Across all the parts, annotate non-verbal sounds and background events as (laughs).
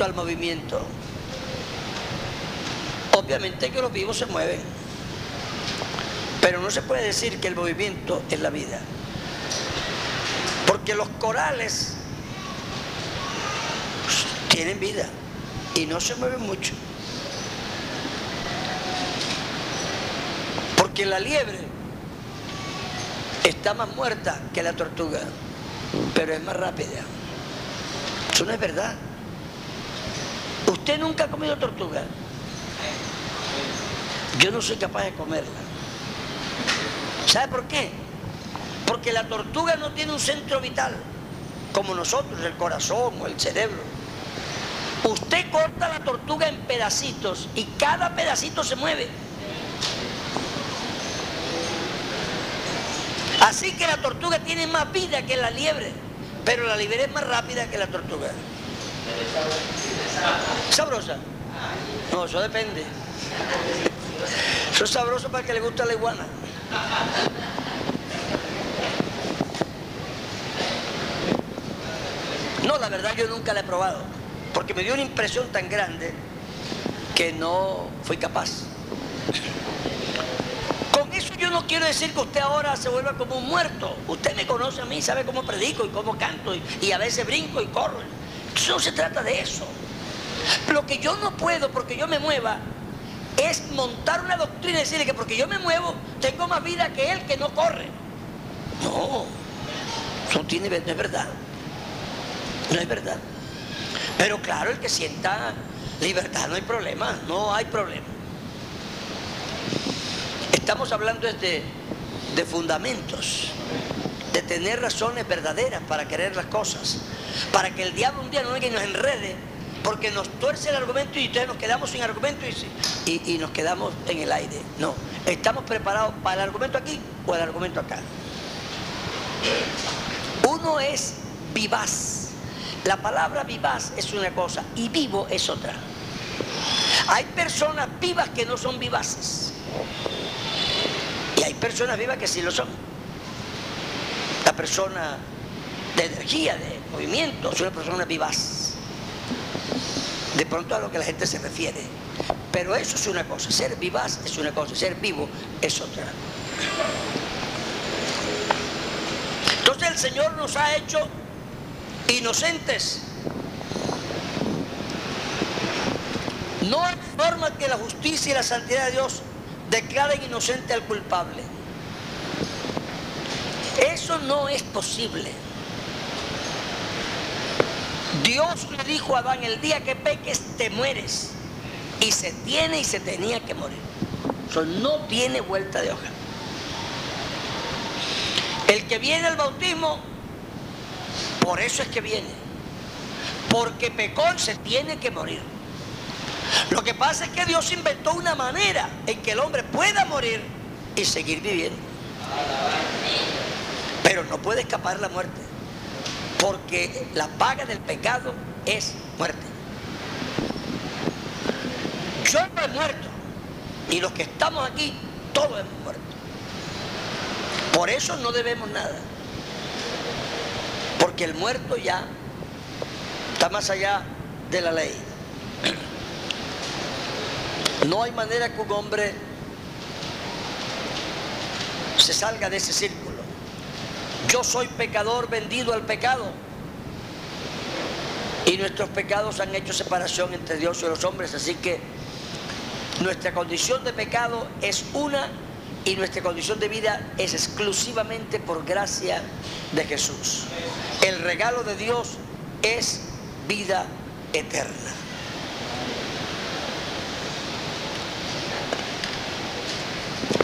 Al movimiento. Obviamente que los vivos se mueven, pero no se puede decir que el movimiento es la vida. Porque los corales tienen vida y no se mueven mucho. Porque la liebre está más muerta que la tortuga, pero es más rápida. Eso no es verdad. ¿Usted nunca ha comido tortuga? Yo no soy capaz de comerla. ¿Sabe por qué? Porque la tortuga no tiene un centro vital, como nosotros, el corazón o el cerebro. Usted corta la tortuga en pedacitos y cada pedacito se mueve. Así que la tortuga tiene más vida que la liebre, pero la liebre es más rápida que la tortuga. ¿Sabrosa? No, eso depende. Eso es sabroso para el que le gusta la iguana. No, la verdad yo nunca la he probado, porque me dio una impresión tan grande que no fui capaz. Con eso yo no quiero decir que usted ahora se vuelva como un muerto. Usted me conoce a mí, sabe cómo predico y cómo canto y, a veces brinco y corro. No se trata de eso. Lo que yo no puedo porque yo me mueva es montar una doctrina y decirle que porque yo me muevo tengo más vida que él que no corre. No, eso tiene, no es verdad. No es verdad. Pero claro, el que sienta libertad no hay problema, no hay problema. Estamos hablando de, de fundamentos, de tener razones verdaderas para querer las cosas, para que el diablo un día no nos enrede, porque nos tuerce el argumento y entonces nos quedamos sin argumento y, y, nos quedamos en el aire. No, estamos preparados para el argumento aquí o el argumento acá. Uno es vivaz. La palabra vivaz es una cosa y vivo es otra. Hay personas vivas que no son vivaces. Y hay personas vivas que sí lo son. La persona de energía, de movimiento, es una persona vivaz. De pronto a lo que la gente se refiere. Pero eso es una cosa, ser vivaz es una cosa, ser vivo es otra. Entonces el Señor nos ha hecho inocentes. No hay forma que la justicia y la santidad de Dios declaren inocente al culpable. Eso no es posible. Dios le dijo a Adán, el día que peques te mueres. Y se tiene y se tenía que morir. Eso no tiene vuelta de hoja. El que viene al bautismo, por eso es que viene. Porque pecó se tiene que morir. Lo que pasa es que Dios inventó una manera en que el hombre pueda morir y seguir viviendo. Pero no puede escapar la muerte. Porque la paga del pecado es muerte. Yo no he muerto. Y los que estamos aquí, todos hemos muerto. Por eso no debemos nada. Porque el muerto ya está más allá de la ley. No hay manera que un hombre se salga de ese círculo. Yo soy pecador vendido al pecado. Y nuestros pecados han hecho separación entre Dios y los hombres. Así que nuestra condición de pecado es una y nuestra condición de vida es exclusivamente por gracia de Jesús. El regalo de Dios es vida eterna.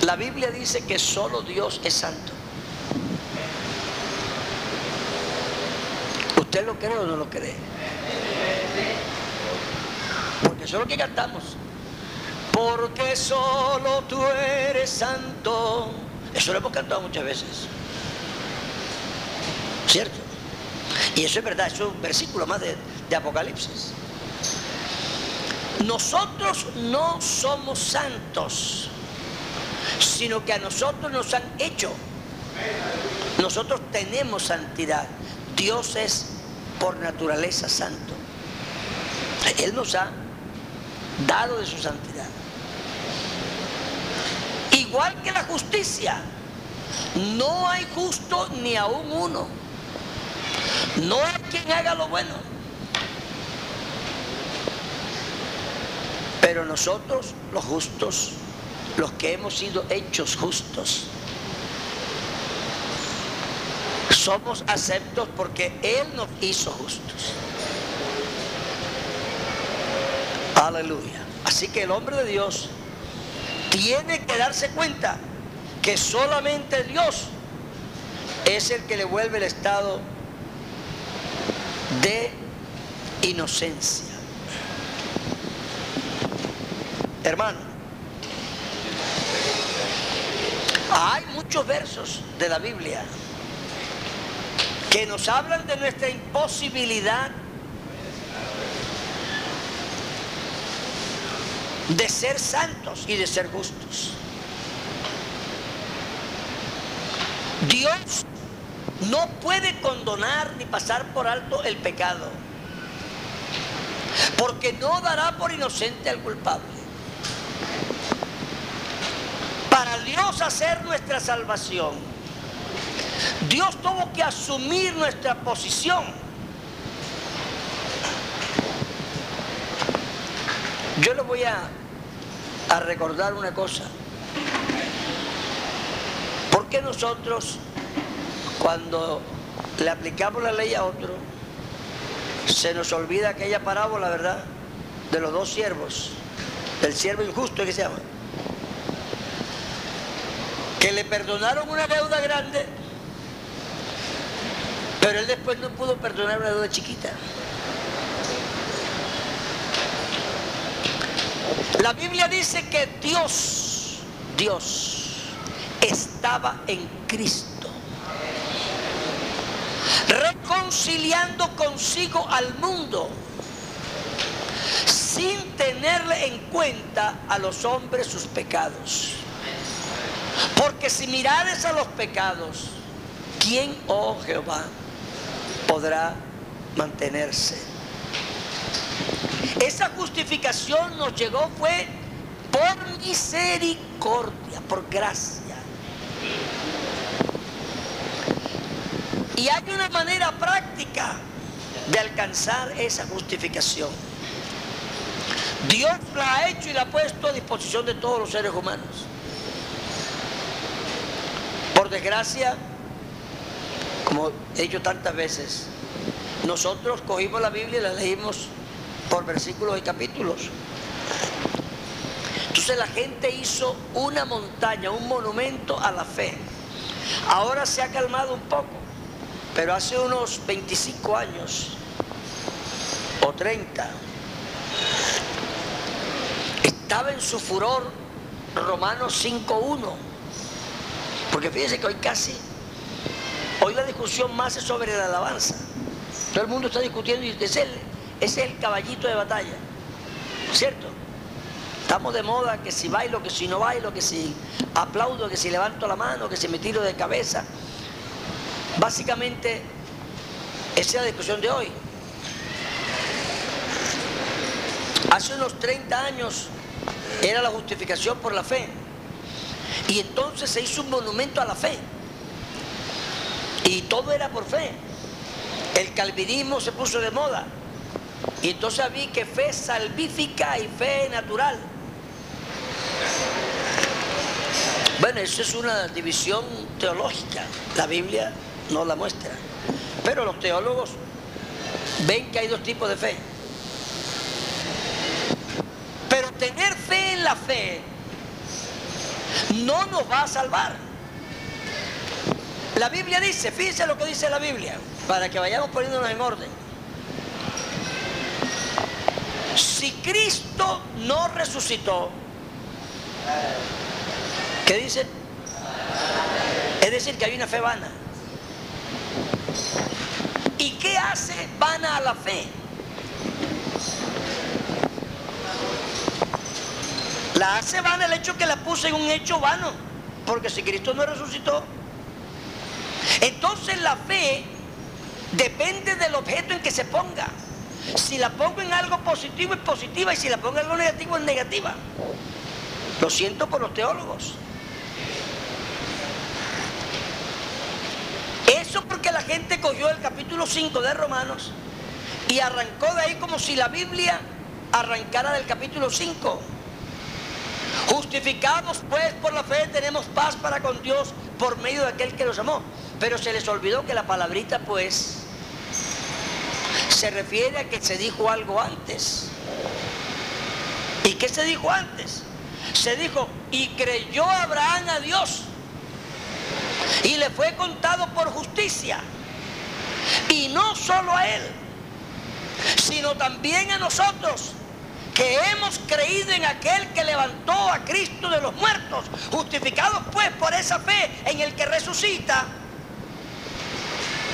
La Biblia dice que solo Dios es santo. ¿Usted lo cree o no lo cree? Porque eso es lo que cantamos. Porque solo tú eres santo. Eso lo hemos cantado muchas veces. ¿Cierto? Y eso es verdad, eso es un versículo más de, de Apocalipsis. Nosotros no somos santos, sino que a nosotros nos han hecho. Nosotros tenemos santidad. Dios es por naturaleza santo. Él nos ha dado de su santidad. Igual que la justicia, no hay justo ni aún uno. No hay quien haga lo bueno. Pero nosotros, los justos, los que hemos sido hechos justos, somos aceptos porque Él nos hizo justos. Aleluya. Así que el hombre de Dios tiene que darse cuenta que solamente Dios es el que le vuelve el estado de inocencia. Hermano, hay muchos versos de la Biblia que nos hablan de nuestra imposibilidad de ser santos y de ser justos. Dios no puede condonar ni pasar por alto el pecado, porque no dará por inocente al culpable. Para Dios hacer nuestra salvación, Dios tuvo que asumir nuestra posición. Yo le voy a, a recordar una cosa. ¿Por qué nosotros, cuando le aplicamos la ley a otro, se nos olvida aquella parábola, ¿verdad? De los dos siervos, del siervo injusto que se llama, que le perdonaron una deuda grande, pero él después no pudo perdonar una deuda chiquita. La Biblia dice que Dios, Dios, estaba en Cristo, reconciliando consigo al mundo, sin tenerle en cuenta a los hombres sus pecados. Porque si mirares a los pecados, ¿quién, oh Jehová, podrá mantenerse? Esa justificación nos llegó fue por misericordia, por gracia. Y hay una manera práctica de alcanzar esa justificación. Dios la ha hecho y la ha puesto a disposición de todos los seres humanos. Por desgracia, como dicho tantas veces, nosotros cogimos la Biblia y la leímos por versículos y capítulos. Entonces la gente hizo una montaña, un monumento a la fe. Ahora se ha calmado un poco, pero hace unos 25 años o 30 estaba en su furor Romanos 5.1. Porque fíjense que hoy casi, hoy la discusión más es sobre la alabanza. Todo el mundo está discutiendo y es es el caballito de batalla, ¿cierto? Estamos de moda que si bailo, que si no bailo, que si aplaudo, que si levanto la mano, que si me tiro de cabeza. Básicamente, esa es la discusión de hoy. Hace unos 30 años era la justificación por la fe. Y entonces se hizo un monumento a la fe. Y todo era por fe. El calvinismo se puso de moda. Y entonces vi que fe salvífica y fe natural. Bueno, eso es una división teológica. La Biblia no la muestra. Pero los teólogos ven que hay dos tipos de fe. Pero tener fe en la fe no nos va a salvar. La Biblia dice, fíjense lo que dice la Biblia, para que vayamos poniéndonos en orden. Si Cristo no resucitó, ¿qué dice? Es decir, que hay una fe vana. ¿Y qué hace vana a la fe? La hace vana el hecho que la puse en un hecho vano. Porque si Cristo no resucitó, entonces la fe depende del objeto en que se ponga. Si la pongo en algo positivo es positiva y si la pongo en algo negativo es negativa. Lo siento por los teólogos. Eso porque la gente cogió el capítulo 5 de Romanos y arrancó de ahí como si la Biblia arrancara del capítulo 5. Justificados pues por la fe tenemos paz para con Dios por medio de aquel que nos amó. Pero se les olvidó que la palabrita pues se refiere a que se dijo algo antes. ¿Y qué se dijo antes? Se dijo, y creyó Abraham a Dios. Y le fue contado por justicia. Y no solo a él, sino también a nosotros que hemos creído en aquel que levantó a Cristo de los muertos, justificados pues por esa fe en el que resucita,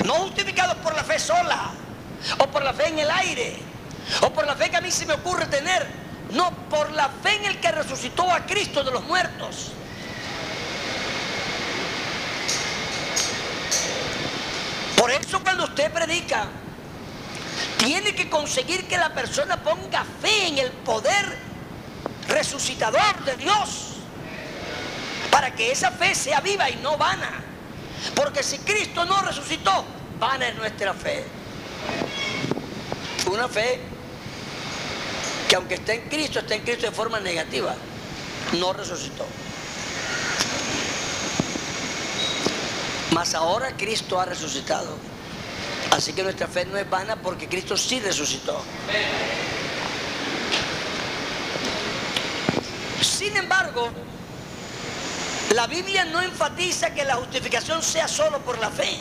no justificados por la fe sola, o por la fe en el aire, o por la fe que a mí se me ocurre tener, no, por la fe en el que resucitó a Cristo de los muertos. Por eso cuando usted predica, tiene que conseguir que la persona ponga fe en el poder resucitador de Dios. Para que esa fe sea viva y no vana. Porque si Cristo no resucitó, vana es nuestra fe. Una fe que aunque está en Cristo, está en Cristo de forma negativa. No resucitó. Mas ahora Cristo ha resucitado. Así que nuestra fe no es vana porque Cristo sí resucitó. Sin embargo, la Biblia no enfatiza que la justificación sea solo por la fe.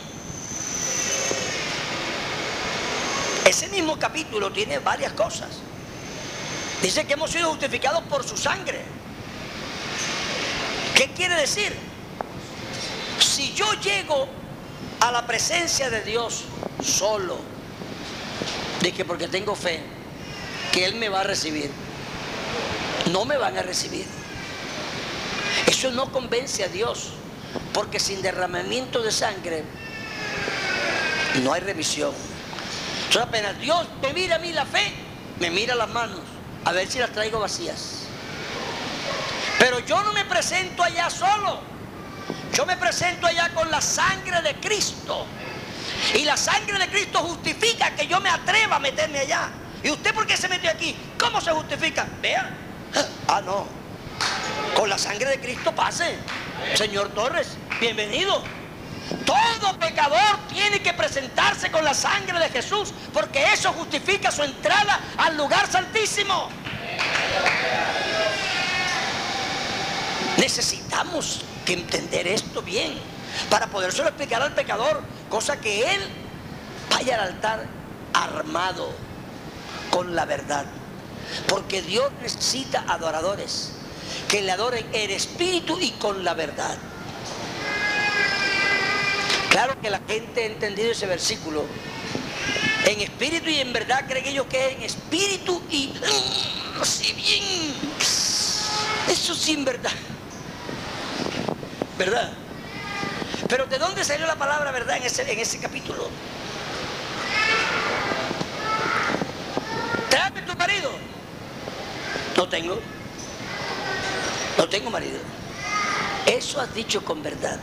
Ese mismo capítulo tiene varias cosas. Dice que hemos sido justificados por su sangre. ¿Qué quiere decir? Si yo llego a la presencia de Dios solo, que porque tengo fe, que Él me va a recibir, no me van a recibir. Eso no convence a Dios, porque sin derramamiento de sangre no hay revisión. Entonces apenas Dios me mira a mí la fe, me mira las manos, a ver si las traigo vacías. Pero yo no me presento allá solo, yo me presento allá con la sangre de Cristo. Y la sangre de Cristo justifica que yo me atreva a meterme allá. ¿Y usted por qué se metió aquí? ¿Cómo se justifica? Vea. Ah, no. Con la sangre de Cristo pase. Señor Torres, bienvenido. Todo pecador tiene que presentarse con la sangre de Jesús porque eso justifica su entrada al lugar santísimo. Necesitamos que entender esto bien para podérselo explicar al pecador, cosa que él vaya al altar armado con la verdad. Porque Dios necesita adoradores que le adoren en espíritu y con la verdad. Claro que la gente ha entendido ese versículo. En espíritu y en verdad creen ellos que es en espíritu y así bien. Eso sin verdad. ¿Verdad? Pero ¿de dónde salió la palabra verdad en ese, en ese capítulo? Tráeme tu marido. No tengo. No tengo marido. Eso has dicho con verdad.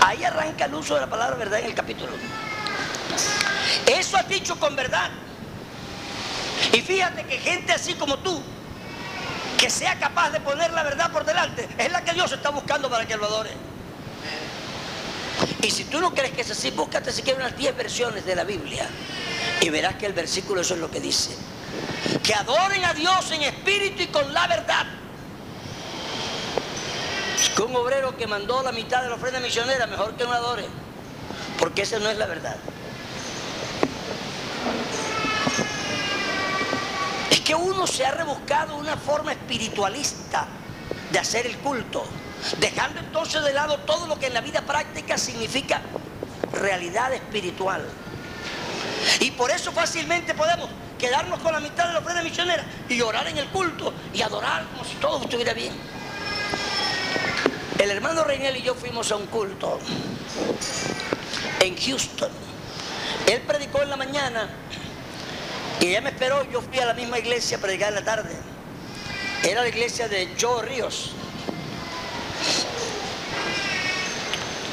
Ahí arranca el uso de la palabra verdad en el capítulo. Eso has dicho con verdad. Y fíjate que gente así como tú, que sea capaz de poner la verdad por delante, es la que Dios está buscando para que lo adore. Y si tú no crees que es así, búscate siquiera unas 10 versiones de la Biblia y verás que el versículo eso es lo que dice. Que adoren a Dios en espíritu y con la verdad. Que un obrero que mandó la mitad de la ofrenda misionera, mejor que un adore, porque esa no es la verdad. Es que uno se ha rebuscado una forma espiritualista de hacer el culto, dejando entonces de lado todo lo que en la vida práctica significa realidad espiritual. Y por eso fácilmente podemos quedarnos con la mitad de la ofrenda misionera y orar en el culto y adorar como si todo estuviera bien. El hermano Reinel y yo fuimos a un culto en Houston. Él predicó en la mañana y ella me esperó. Yo fui a la misma iglesia a predicar en la tarde. Era la iglesia de Joe Ríos.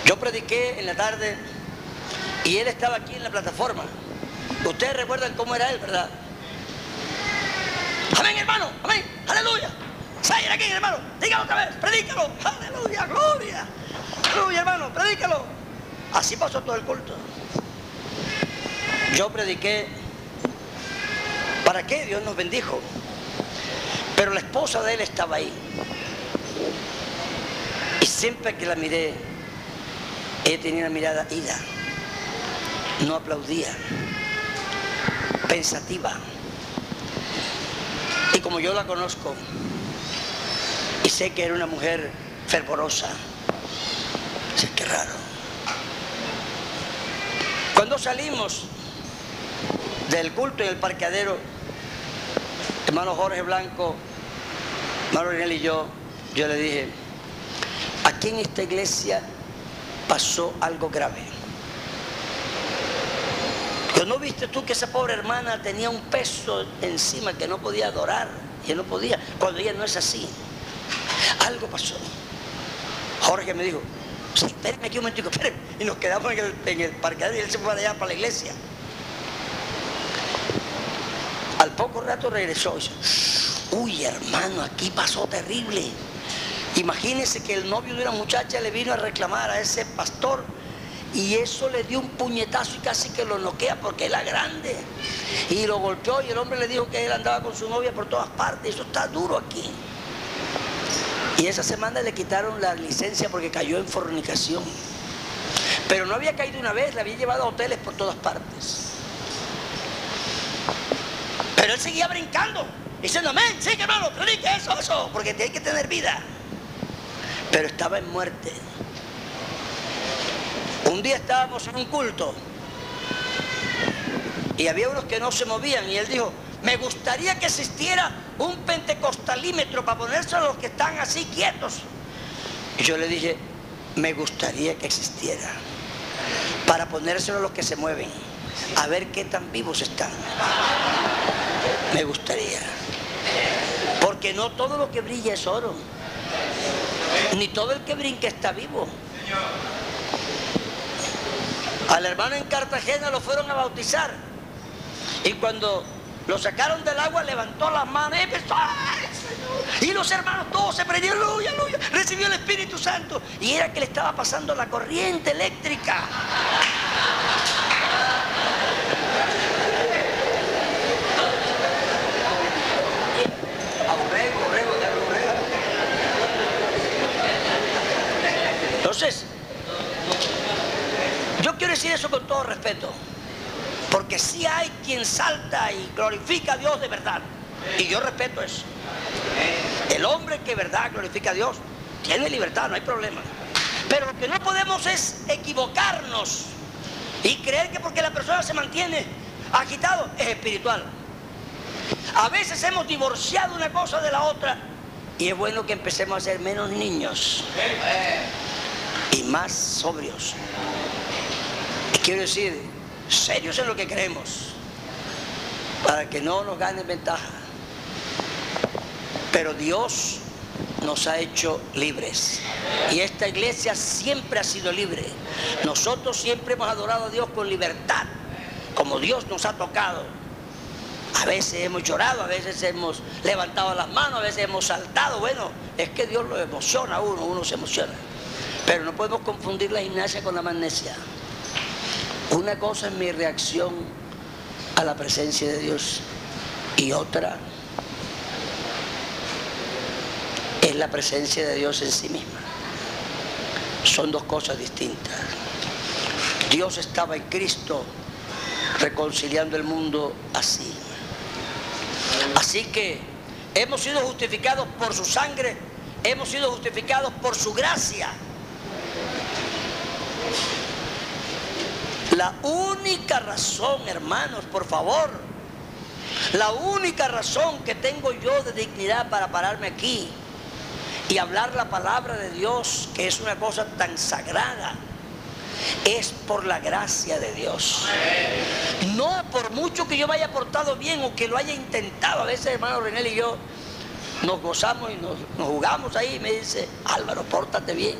Yo prediqué en la tarde y él estaba aquí en la plataforma. Ustedes recuerdan cómo era él, ¿verdad? Amén, hermano. Amén. Aleluya. Salgan aquí, hermano. Dígalo otra vez. Predícalo. Aleluya. Gloria. Aleluya, hermano. Predícalo. Así pasó todo el culto. Yo prediqué. ¿Para qué? Dios nos bendijo. Pero la esposa de él estaba ahí. Y siempre que la miré, ella tenía una mirada ida. No aplaudía. Pensativa. Y como yo la conozco, sé que era una mujer fervorosa, sé que raro. Cuando salimos del culto en el parqueadero, hermano Jorge Blanco, hermano Rinel y yo, yo le dije, aquí en esta iglesia pasó algo grave. Pero no viste tú que esa pobre hermana tenía un peso encima que no podía adorar, que no podía, cuando ella no es así. Algo pasó. Jorge me dijo, espérenme aquí un momentico, espérenme. Y nos quedamos en el, en y él se fue allá para la iglesia. Al poco rato regresó y dice, uy hermano, aquí pasó terrible. Imagínense que el novio de una muchacha le vino a reclamar a ese pastor y eso le dio un puñetazo y casi que lo noquea porque era grande. Y lo golpeó y el hombre le dijo que él andaba con su novia por todas partes. Eso está duro aquí. Y esa semana le quitaron la licencia porque cayó en fornicación. Pero no había caído una vez, le había llevado a hoteles por todas partes. Pero él seguía brincando, diciendo, amén, sí, hermano, predique eso, eso, porque tiene que tener vida. Pero estaba en muerte. Un día estábamos en un culto y había unos que no se movían y él dijo, me gustaría que existiera un pentecostalímetro para ponerse a los que están así quietos. Y yo le dije, me gustaría que existiera para ponérselo a los que se mueven, a ver qué tan vivos están. Me gustaría. Porque no todo lo que brilla es oro. Ni todo el que brinca está vivo. Al hermano en Cartagena lo fueron a bautizar. Y cuando lo sacaron del agua, levantó las manos y empezó. Y los hermanos todos se prendieron, aleluya, aleluya. Recibió el Espíritu Santo. Y era que le estaba pasando la corriente eléctrica. Entonces, yo quiero decir eso con todo respeto. Porque sí hay quien salta y glorifica a Dios de verdad. Y yo respeto eso. El hombre que verdad glorifica a Dios tiene libertad, no hay problema. Pero lo que no podemos es equivocarnos y creer que porque la persona se mantiene agitado es espiritual. A veces hemos divorciado una cosa de la otra y es bueno que empecemos a ser menos niños y más sobrios. Quiero decir, serios en lo que creemos, para que no nos ganen ventaja. Pero Dios nos ha hecho libres. Y esta iglesia siempre ha sido libre. Nosotros siempre hemos adorado a Dios con libertad, como Dios nos ha tocado. A veces hemos llorado, a veces hemos levantado las manos, a veces hemos saltado. Bueno, es que Dios lo emociona a uno, uno se emociona. Pero no podemos confundir la gimnasia con la magnesia. Una cosa es mi reacción a la presencia de Dios y otra es la presencia de Dios en sí misma. son dos cosas distintas. Dios estaba en Cristo reconciliando el mundo así. Así que hemos sido justificados por su sangre, hemos sido justificados por su gracia. La única razón, hermanos, por favor, la única razón que tengo yo de dignidad para pararme aquí y hablar la palabra de Dios, que es una cosa tan sagrada, es por la gracia de Dios. No por mucho que yo me haya portado bien o que lo haya intentado. A veces, hermano René y yo nos gozamos y nos, jugamos ahí y me dice, Álvaro, pórtate bien.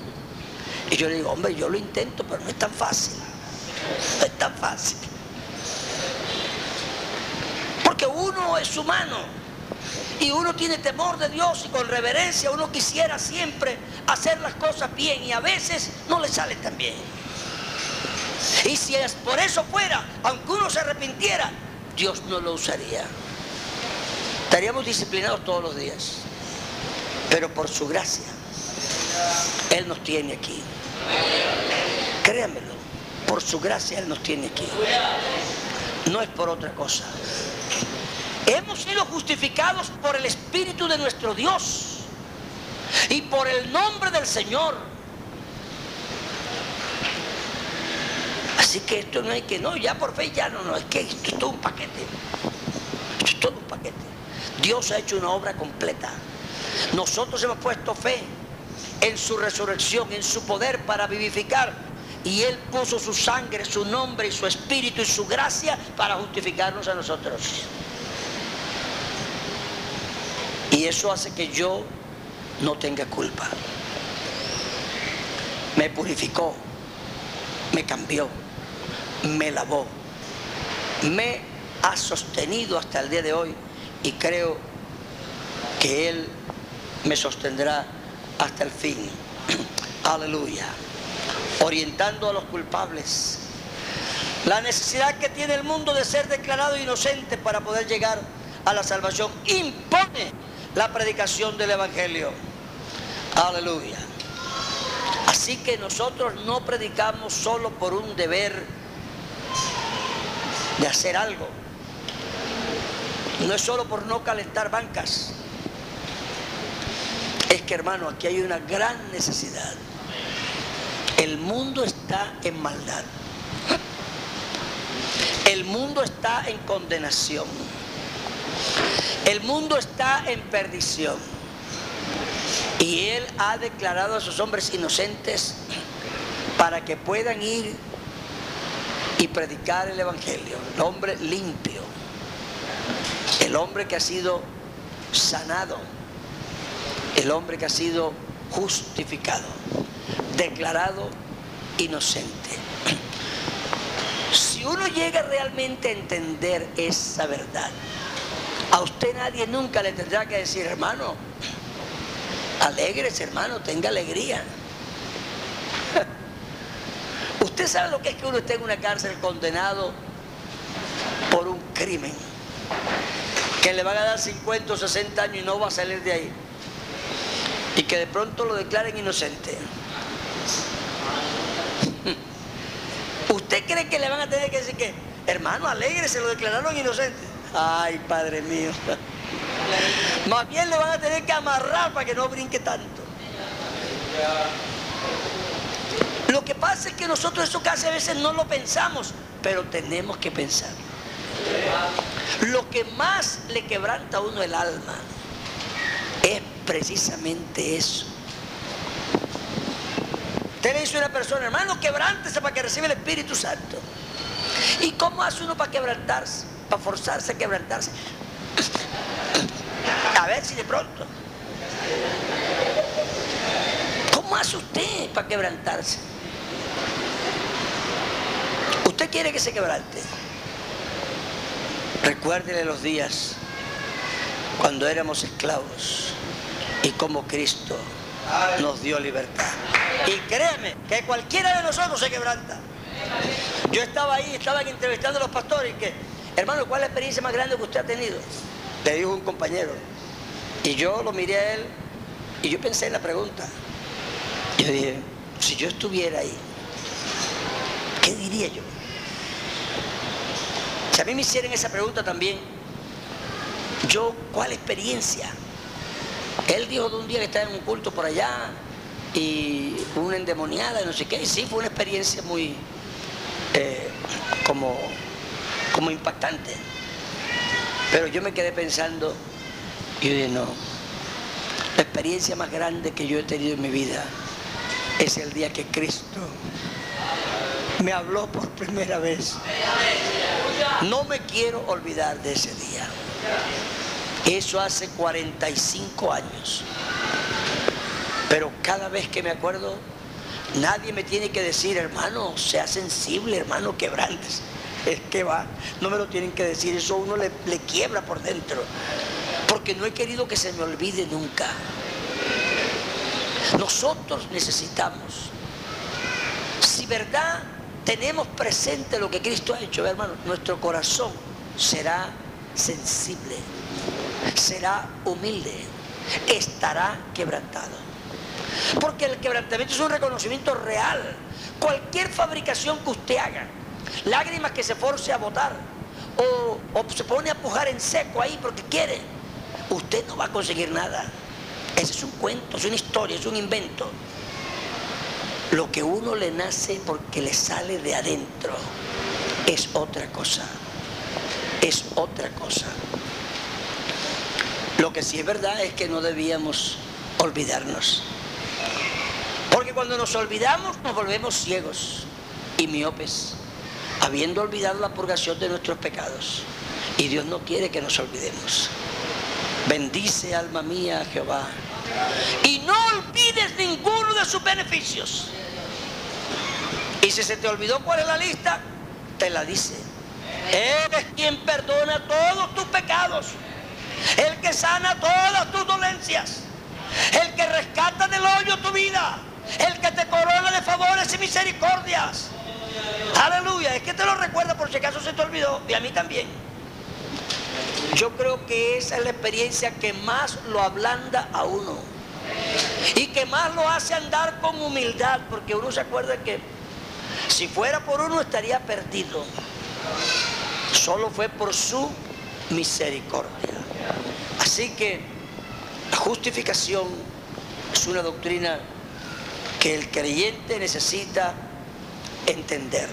Y yo le digo, hombre, yo lo intento, pero no es tan fácil. No es tan fácil. Porque uno es humano y uno tiene temor de Dios y con reverencia uno quisiera siempre hacer las cosas bien y a veces no le sale tan bien. Y si es por eso fuera, aunque uno se arrepintiera, Dios no lo usaría. Estaríamos disciplinados todos los días. Pero por su gracia, Él nos tiene aquí. Créanmelo, por su gracia Él nos tiene aquí. No es por otra cosa. Hemos sido justificados por el Espíritu de nuestro Dios y por el nombre del Señor. Así que esto no hay que, no, ya por fe ya no, no, es que esto es todo un paquete. Esto es todo un paquete. Dios ha hecho una obra completa. Nosotros hemos puesto fe en su resurrección, en su poder para vivificar. Y Él puso su sangre, su nombre y su espíritu y su gracia para justificarnos a nosotros. Y eso hace que yo no tenga culpa. Me purificó, me cambió me lavó, me ha sostenido hasta el día de hoy y creo que Él me sostendrá hasta el fin. (clears throat) Aleluya. Orientando a los culpables. La necesidad que tiene el mundo de ser declarado inocente para poder llegar a la salvación impone la predicación del Evangelio. Aleluya. Así que nosotros no predicamos solo por un deber de hacer algo. No es solo por no calentar bancas. Es que hermano, aquí hay una gran necesidad. El mundo está en maldad. El mundo está en condenación. El mundo está en perdición. Y Él ha declarado a sus hombres inocentes para que puedan ir y predicar el Evangelio. El hombre limpio. El hombre que ha sido sanado. El hombre que ha sido justificado. Declarado inocente. Si uno llega realmente a entender esa verdad, a usted nadie nunca le tendrá que decir, hermano, alegres, hermano, tenga alegría. (laughs) ¿Usted sabe lo que es que uno esté en una cárcel condenado por un crimen? Que le van a dar 50 o 60 años y no va a salir de ahí. Y que de pronto lo declaren inocente. ¿Usted cree que le van a tener que decir que, hermano, alegre, se lo declararon inocente? Ay, Padre mío. (laughs) Más bien le van a tener que amarrar para que no brinque tanto. Lo que pasa es que nosotros eso casi a veces no lo pensamos, pero tenemos que pensar. Lo que más le quebranta a uno el alma es precisamente eso. Usted le dice a una persona, hermano, quebrántese para que reciba el Espíritu Santo. ¿Y cómo hace uno para quebrantarse? Para forzarse a quebrantarse. A ver si de pronto. ¿Cómo hace usted para quebrantarse? Usted quiere que se quebrante. Recuérdele los días cuando éramos esclavos y como Cristo nos dio libertad. Y créeme que cualquiera de nosotros se quebranta. Yo estaba ahí, estaban entrevistando a los pastores y que, hermano, ¿cuál es la experiencia más grande que usted ha tenido? Le dijo un compañero. Y yo lo miré a él y yo pensé en la pregunta. Yo dije, si yo estuviera ahí, ¿qué diría yo? Si a mí me hicieran esa pregunta también, yo, ¿cuál experiencia? Él dijo de un día que estaba en un culto por allá y una endemoniada y no sé qué, sí, fue una experiencia muy eh, como, como impactante. Pero yo me quedé pensando, y dije, no, la experiencia más grande que yo he tenido en mi vida es el día que Cristo me habló por primera vez. No me quiero olvidar de ese día. Eso hace 45 años. Pero cada vez que me acuerdo, nadie me tiene que decir, hermano, sea sensible, hermano, quebrantes. Es que va, no me lo tienen que decir, eso uno le, le quiebra por dentro. Porque no he querido que se me olvide nunca. Nosotros necesitamos, si verdad tenemos presente lo que Cristo ha hecho, hermano, nuestro corazón será sensible, será humilde, estará quebrantado. Porque el quebrantamiento es un reconocimiento real. Cualquier fabricación que usted haga, lágrimas que se force a botar o, o se pone a pujar en seco ahí porque quiere, usted no va a conseguir nada. Ese es un cuento, es una historia, es un invento. Lo que uno le nace porque le sale de adentro es otra cosa. Es otra cosa. Lo que sí es verdad es que no debíamos olvidarnos. Porque cuando nos olvidamos nos volvemos ciegos y miopes, habiendo olvidado la purgación de nuestros pecados. Y Dios no quiere que nos olvidemos. Bendice alma mía a Jehová. Y no olvides ninguno de sus beneficios. Y si se te olvidó cuál es la lista, te la dice. Eres quien perdona todos tus pecados. El que sana todas tus dolencias. El que rescata del hoyo tu vida. El que te corona de favores y misericordias. Aleluya. Es que te lo recuerda por si acaso se te olvidó. Y a mí también. Yo creo que esa es la experiencia que más lo ablanda a uno. Y que más lo hace andar con humildad. Porque uno se acuerda que si fuera por uno estaría perdido. Solo fue por su misericordia. Así que la justificación es una doctrina que el creyente necesita entender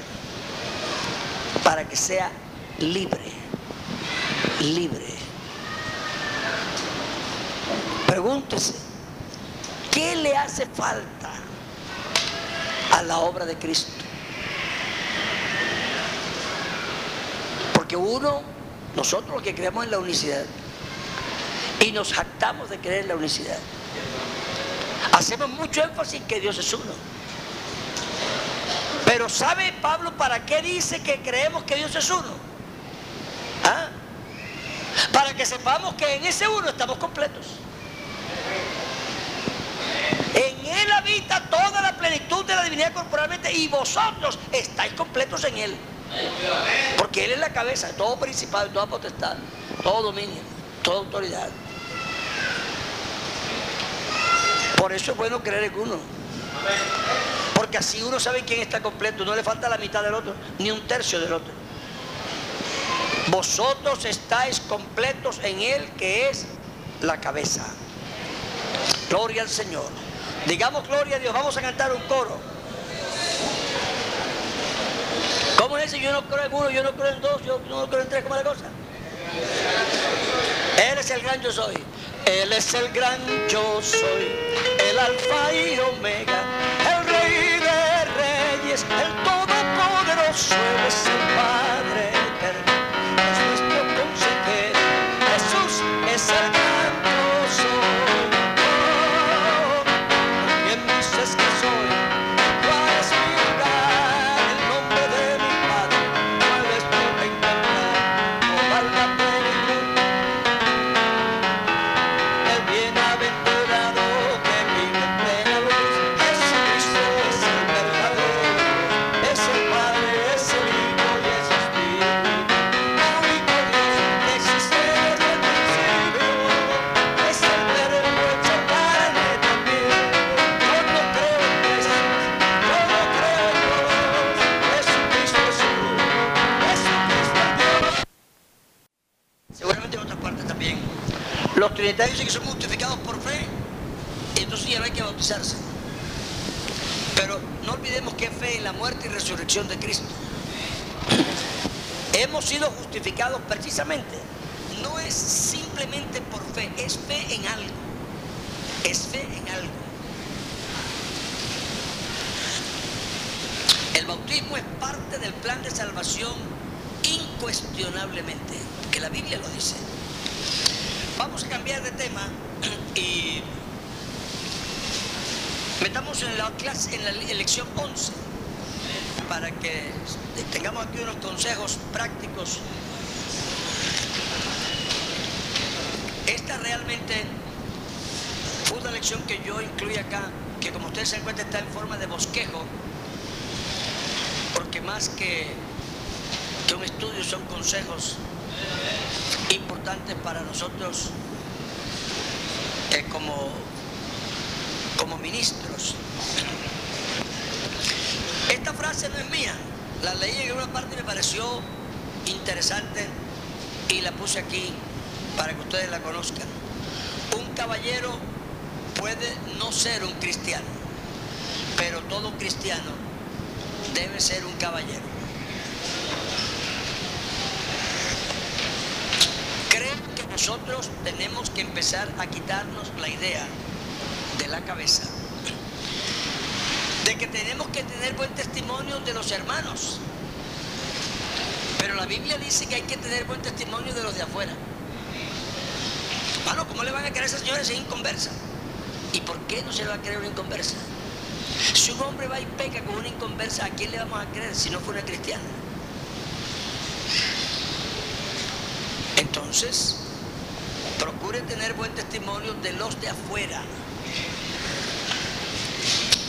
para que sea libre, libre. Pregúntese, ¿qué le hace falta a la obra de Cristo? Porque uno, nosotros que creemos en la unicidad, y nos jactamos de creer en la unicidad, hacemos mucho énfasis que Dios es uno. Pero ¿sabe Pablo para qué dice que creemos que Dios es uno? ¿Ah? Para que sepamos que en ese uno estamos completos. En Él habita toda la plenitud de la divinidad corporalmente y vosotros estáis completos en Él. Porque Él es la cabeza de todo principado, toda potestad, todo dominio, toda autoridad. Por eso es bueno creer en uno. Porque así uno sabe quién está completo, no le falta la mitad del otro, ni un tercio del otro. Vosotros estáis completos en Él que es la cabeza. Gloria al Señor. Digamos gloria a Dios. Vamos a cantar un coro. ¿Cómo es ese? Yo no creo en uno, yo no creo en dos, yo no creo en tres, ¿cómo es la cosa? Él es el gran yo soy. Él es el gran yo soy, el alfa y omega, el rey de reyes, el todopoderoso, es el Padre Trinitarios dicen que son justificados por fe, entonces ya no hay que bautizarse. Pero no olvidemos que es fe en la muerte y resurrección de Cristo. Hemos sido justificados precisamente. No es simplemente por fe, es fe en algo. Es fe en algo. El bautismo es parte del plan de salvación incuestionablemente, que la Biblia lo dice. Vamos a cambiar de tema y metamos en la clase, en la lección 11, para que tengamos aquí unos consejos prácticos. Esta realmente fue una lección que yo incluí acá, que como ustedes se dan cuenta está en forma de bosquejo, porque más que, que un estudio son consejos importantes para nosotros eh, como, como ministros. Esta frase no es mía, la leí en una parte y me pareció interesante y la puse aquí para que ustedes la conozcan. Un caballero puede no ser un cristiano, pero todo cristiano debe ser un caballero. Creo que nosotros tenemos que empezar a quitarnos la idea de la cabeza de que tenemos que tener buen testimonio de los hermanos. Pero la Biblia dice que hay que tener buen testimonio de los de afuera. ¿cómo le van a creer a esas señoras sin inconversa? ¿Y por qué no se le va a creer una inconversa? Si un hombre va y peca con una inconversa, ¿a quién le vamos a creer si no fue una cristiana? Entonces, procure tener buen testimonio de los de afuera,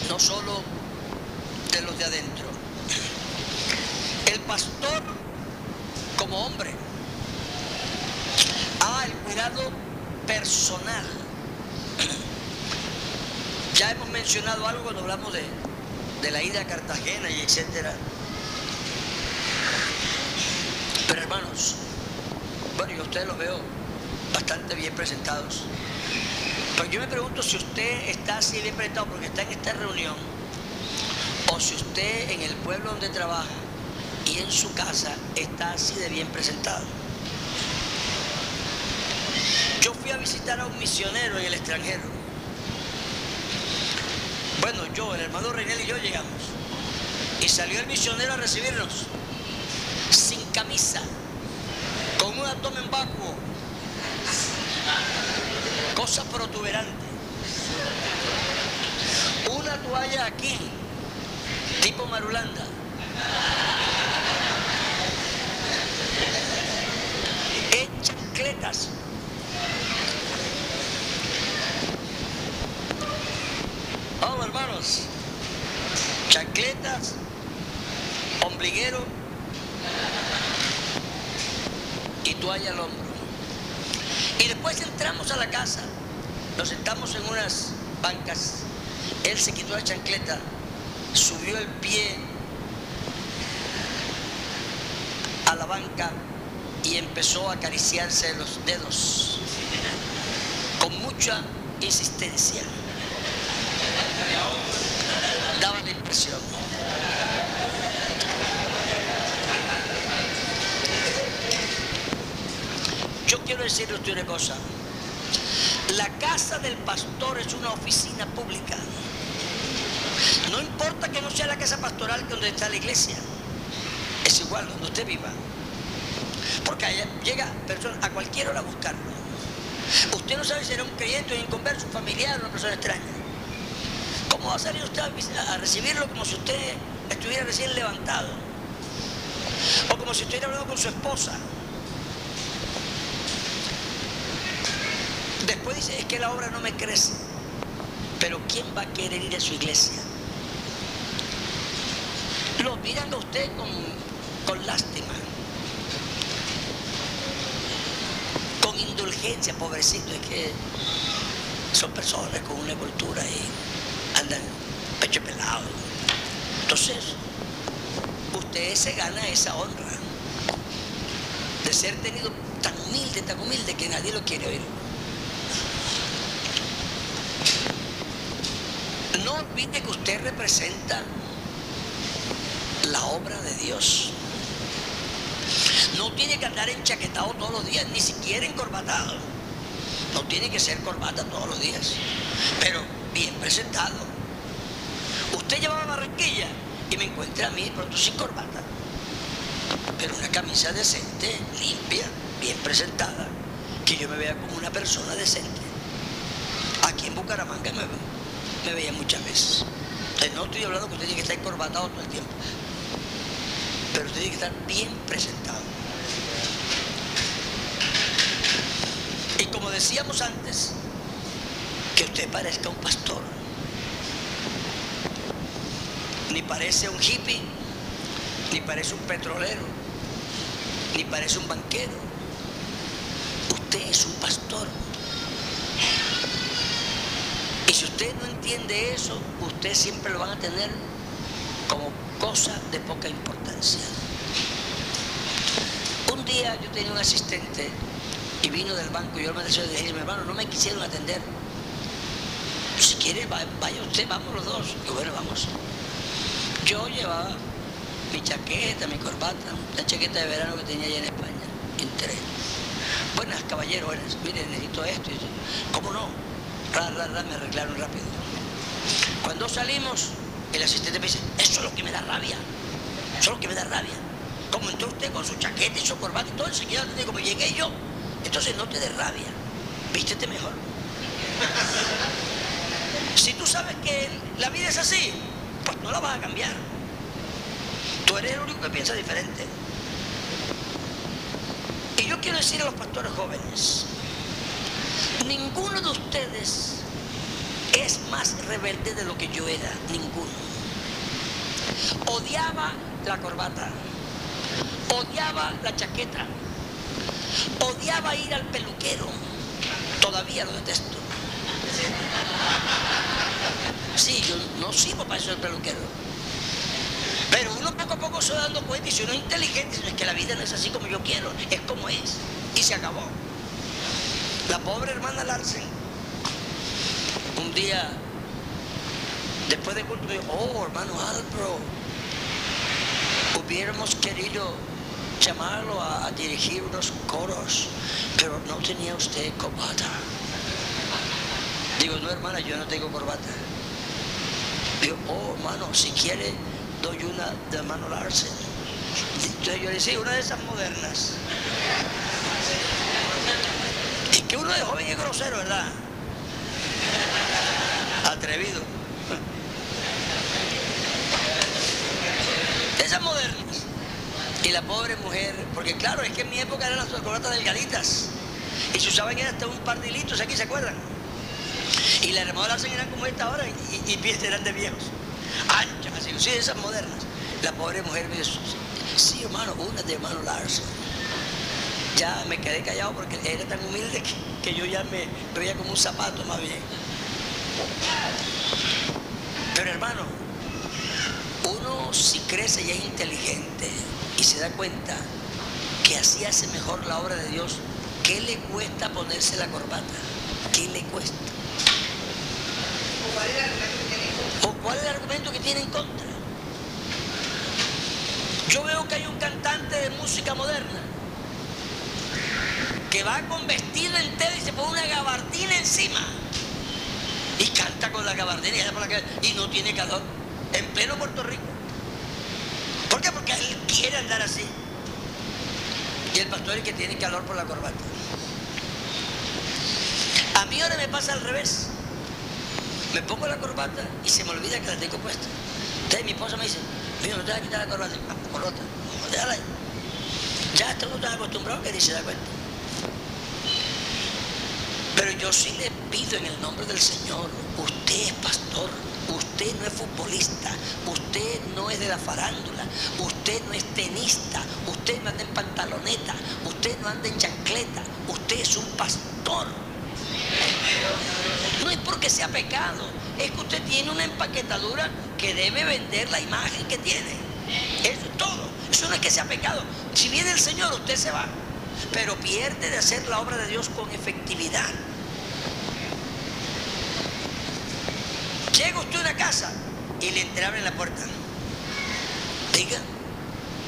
no solo de los de adentro. El pastor, como hombre, ha el cuidado personal ya hemos mencionado algo cuando hablamos de, la ida a Cartagena y etcétera. Pero hermanos, bueno, yo ustedes los veo bastante bien presentados. Pero yo me pregunto si usted está así bien presentado porque está en esta reunión, o si usted en el pueblo donde trabaja y en su casa está así de bien presentado. Yo fui a visitar a un misionero en el extranjero bueno, yo, el hermano Reinel y yo llegamos. Y salió el misionero a recibirnos, sin camisa, con un abdomen vacuo, cosa protuberante, una toalla aquí, tipo marulanda. Chancletas Vamos hermanos, chancletas, ombliguero y toalla al hombro. Y después entramos a la casa, nos sentamos en unas bancas, él se quitó la chancleta, subió el pie a la banca y empezó a acariciarse los dedos con mucha insistencia daba la impresión. Yo quiero decirle usted una cosa. La casa del pastor es una oficina pública. No importa que no sea la casa pastoral donde está la iglesia. Es igual donde usted viva. Porque llega persona, a cualquier hora a buscarlo. Usted no sabe si era un creyente, un inconverso, un familiar o una persona extraña. ¿Cómo va a salir usted a recibirlo como si usted estuviera recién levantado? O como si estuviera hablando con su esposa. Dice, es que la obra no me crece. Pero ¿quién va a querer ir a su iglesia? Lo miran a usted con, con lástima. Con indulgencia, pobrecito. Es que son personas con una cultura y andan pecho pelado. Entonces, usted se gana esa honra de ser tenido tan humilde, tan humilde que nadie lo quiere oír. Olvide que usted representa la obra de Dios. No tiene que andar enchaquetado todos los días, ni siquiera encorbatado. No tiene que ser corbata todos los días, pero bien presentado. Usted lleva a Barranquilla y me encuentra a mí pronto sin corbata, pero una camisa decente, limpia, bien presentada, que yo me vea como una persona decente. Aquí en Bucaramanga me, me veía muchas veces. no estoy hablando que usted tiene que estar encorbatado todo el tiempo, pero usted tiene que estar bien presentado. Y como decíamos antes, que usted parezca un pastor. Ni parece un hippie, ni parece un petrolero, ni parece un banquero. Usted es un pastor. Y si usted no entiende eso, usted siempre lo van a tener como cosa de poca importancia. Un día yo tenía un asistente y vino del banco y yo me decía, dije, hermano, no me quisieron atender. Si quiere, vaya usted, vamos los dos. Y bueno, vamos. Yo llevaba mi chaqueta, mi corbata, la chaqueta de verano que tenía allá en España. Entré. Buenas, caballeros, buenas. Mire, necesito esto. ¿Cómo no? Ra, ra, ra, me arreglaron rápido. Cuando salimos, el asistente me dice, eso es lo que me da rabia. Eso es lo que me da rabia. Como entró usted con su chaqueta y su corbata y todo, enseguida como llegué yo. Entonces no te dé rabia. Vístete mejor. (laughs) Si tú sabes que la vida es así, pues no la vas a cambiar. Tú eres el único que piensa diferente. Y yo quiero decir a los pastores jóvenes, ninguno de ustedes es más rebelde de lo que yo era, ninguno. Odiaba la corbata, odiaba la chaqueta, odiaba ir al peluquero, todavía lo detesto. Sí, yo no sirvo para eso el peluquero. Pero uno poco a poco se va dando cuenta y si uno es inteligente, es que la vida no es así como yo quiero, es como es. Y se acabó. La pobre hermana Larsen, un día, después de culto, dijo, oh, hermano Albro, hubiéramos querido llamarlo a, dirigir unos coros, pero no tenía usted corbata. Digo, no hermana, yo no tengo corbata. Digo, oh hermano, si quiere, doy una de hermano Larsen. Entonces yo le decía, una de esas modernas. Y que uno de joven es grosero, ¿verdad? Atrevido. Esas modernas. Y la pobre mujer, porque claro, es que en mi época eran las corbatas delgaditas. Y se usaban hasta un par de hilitos aquí, ¿se acuerdan? Y la hermana Larsen eran como esta ahora y, y, pies eran de viejos. Anchas, así, sí, esas modernas. La pobre mujer me dice, sí, hermano, una de hermano Larsen. Ya me quedé callado porque era tan humilde que, yo ya me veía como un zapato más bien. Pero hermano, uno si crece y es inteligente y se da cuenta que así hace mejor la obra de Dios, ¿qué le cuesta ponerse la corbata? ¿Qué le cuesta? ¿O cuál es el argumento que tiene en contra? Yo veo que hay un cantante de música moderna que va con vestido entero y se pone una gabardina encima y canta con la gabardina y no tiene calor en pleno Puerto Rico. ¿Por qué? Porque él quiere andar así. Y el pastor es el que tiene calor por la corbata. A mí ahora me pasa al revés. Me pongo la corbata y se me olvida que la tengo puesta. Entonces mi esposa me dice, mío, no te vas a quitar la corbata. Ah, corbata, déjala ahí. Ya uno tan acostumbrado que ni se da cuenta. Pero yo sí le pido en el nombre del Señor, usted es pastor, usted no es futbolista, usted no es de la farándula, usted no es tenista, usted no anda en pantaloneta, usted no anda en chancleta, usted es un pastor. No es porque sea pecado, es que usted tiene una empaquetadura que debe vender la imagen que tiene. Eso es todo. Eso no es que sea pecado. Si viene el Señor, usted se va. pero pierde de hacer la obra de Dios con efectividad. Llega usted a una casa y le en la puerta. Diga.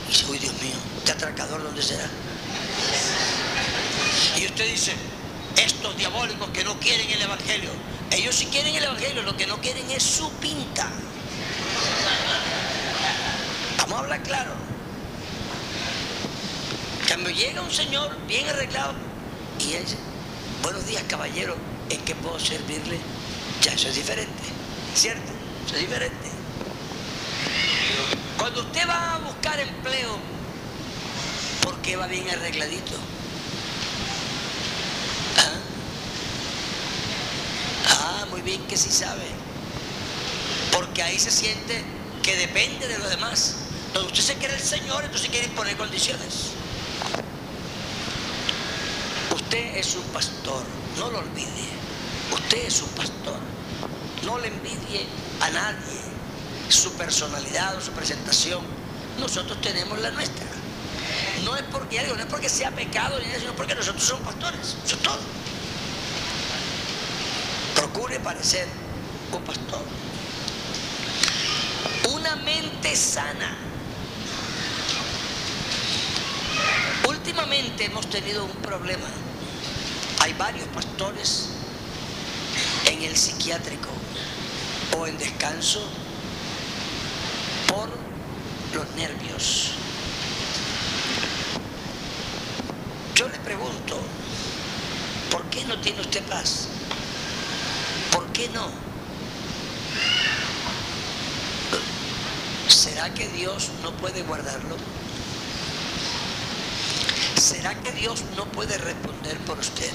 Y dice, uy Dios mío, este atracador, ¿dónde será? Y usted dice, estos diabólicos que no quieren el Evangelio, ellos sí quieren el Evangelio, lo que no quieren es su pinta. Vamos a hablar claro. Cuando llega un señor bien arreglado y él dice, buenos días caballero, ¿en qué puedo servirle? Ya eso es diferente, ¿cierto? Eso es diferente. Cuando usted va a buscar empleo, ¿por qué va bien arregladito? muy bien que sí sabe. Porque ahí se siente que depende de los demás. Donde usted se quiere el Señor, entonces quiere imponer condiciones. Usted es un pastor, no lo olvide. Usted es un pastor. No le envidie a nadie su personalidad o su presentación. Nosotros tenemos la nuestra. No es porque algo, no es porque sea pecado, sino porque nosotros somos pastores. Eso es todo procure parecer un pastor. Una mente sana. Últimamente hemos tenido un problema. Hay varios pastores en el psiquiátrico o en descanso por los nervios. Yo le pregunto, ¿por qué no tiene usted paz? ¿Por qué no? ¿Será que Dios no puede guardarlo? ¿Será que Dios no puede responder por usted?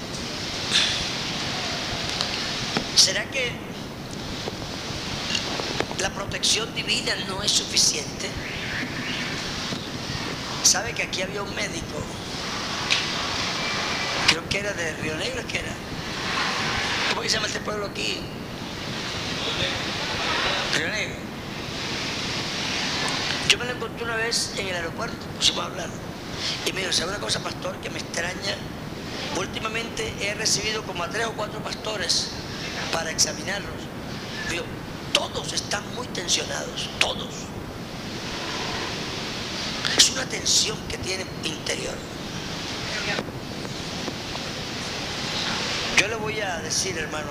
¿Será que la protección divina no es suficiente? ¿Sabe que aquí había un médico? Creo que era de Río Negro, que era ¿Cómo se llama este pueblo aquí? Río Negro. Yo me lo encontré una vez en el aeropuerto, pusimos a hablar. Y me dijo, ¿sabe una cosa, pastor, que me extraña? Últimamente he recibido como a tres o cuatro pastores para examinarlos. Todos están muy tensionados, todos. Es una tensión que tienen interior. Yo le voy a decir, hermano,